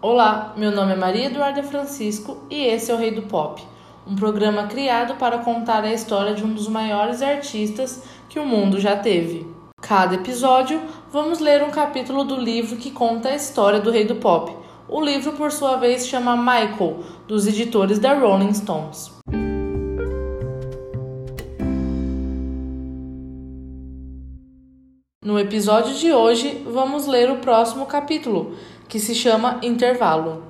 Olá, meu nome é Maria Eduarda Francisco e esse é o Rei do Pop, um programa criado para contar a história de um dos maiores artistas que o mundo já teve. Cada episódio, vamos ler um capítulo do livro que conta a história do Rei do Pop. O livro, por sua vez, chama Michael, dos editores da Rolling Stones. No episódio de hoje, vamos ler o próximo capítulo, que se chama Intervalo.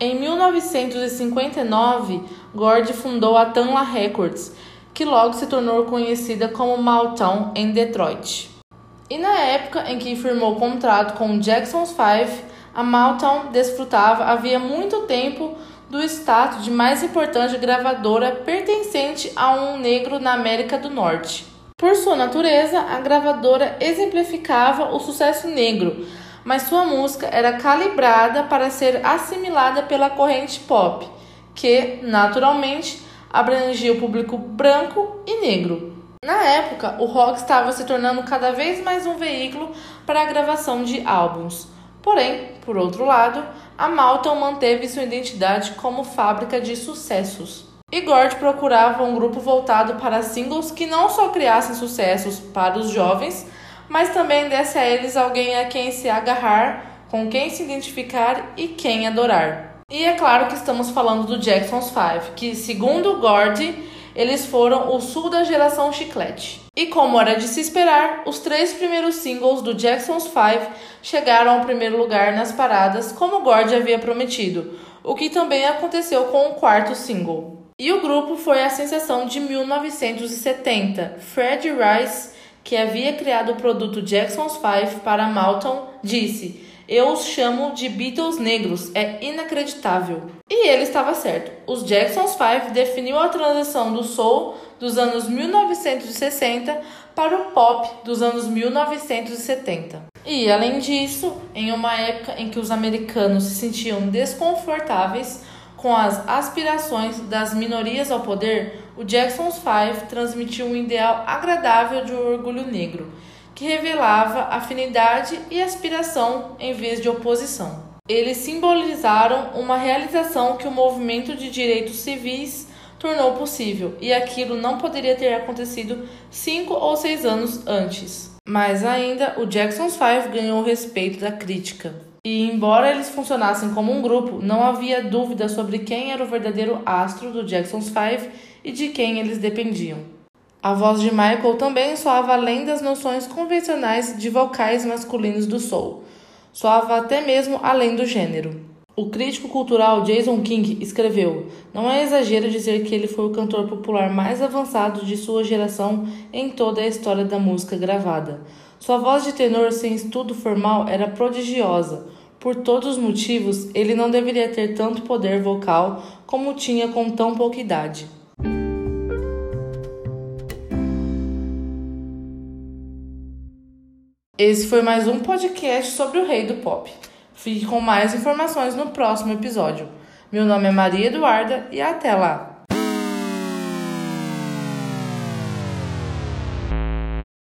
Em 1959, Gord fundou a Tanla Records, que logo se tornou conhecida como Motown em Detroit. E na época em que firmou o contrato com Jackson's Five, a Motown desfrutava havia muito tempo do status de mais importante gravadora pertencente a um negro na América do Norte. Por sua natureza, a gravadora exemplificava o sucesso negro, mas sua música era calibrada para ser assimilada pela corrente pop, que, naturalmente, abrangia o público branco e negro. Na época, o rock estava se tornando cada vez mais um veículo para a gravação de álbuns. Porém, por outro lado, a Malton manteve sua identidade como fábrica de sucessos. E Gord procurava um grupo voltado para singles que não só criassem sucessos para os jovens, mas também desse a eles alguém a quem se agarrar, com quem se identificar e quem adorar. E é claro que estamos falando do Jackson's Five, que, segundo Gord, eles foram o sul da geração chiclete. E como era de se esperar, os três primeiros singles do Jackson's Five chegaram ao primeiro lugar nas paradas, como Gord havia prometido, o que também aconteceu com o quarto single. E o grupo foi a sensação de 1970. Fred Rice que havia criado o produto Jackson's Five para Malton, disse: Eu os chamo de Beatles negros, é inacreditável. E ele estava certo. Os Jackson's Five definiu a transição do soul dos anos 1960 para o pop dos anos 1970. E além disso, em uma época em que os americanos se sentiam desconfortáveis com as aspirações das minorias ao poder, o Jackson's Five transmitiu um ideal agradável de orgulho negro, que revelava afinidade e aspiração em vez de oposição. Eles simbolizaram uma realização que o movimento de direitos civis tornou possível, e aquilo não poderia ter acontecido cinco ou seis anos antes. Mas ainda, o Jackson's Five ganhou o respeito da crítica. E embora eles funcionassem como um grupo, não havia dúvida sobre quem era o verdadeiro astro do Jackson's Five e de quem eles dependiam. A voz de Michael também soava além das noções convencionais de vocais masculinos do soul, soava até mesmo além do gênero. O crítico cultural Jason King escreveu: Não é exagero dizer que ele foi o cantor popular mais avançado de sua geração em toda a história da música gravada. Sua voz de tenor sem estudo formal era prodigiosa. Por todos os motivos, ele não deveria ter tanto poder vocal como tinha com tão pouca idade. Esse foi mais um podcast sobre o rei do pop. Fique com mais informações no próximo episódio. Meu nome é Maria Eduarda e até lá!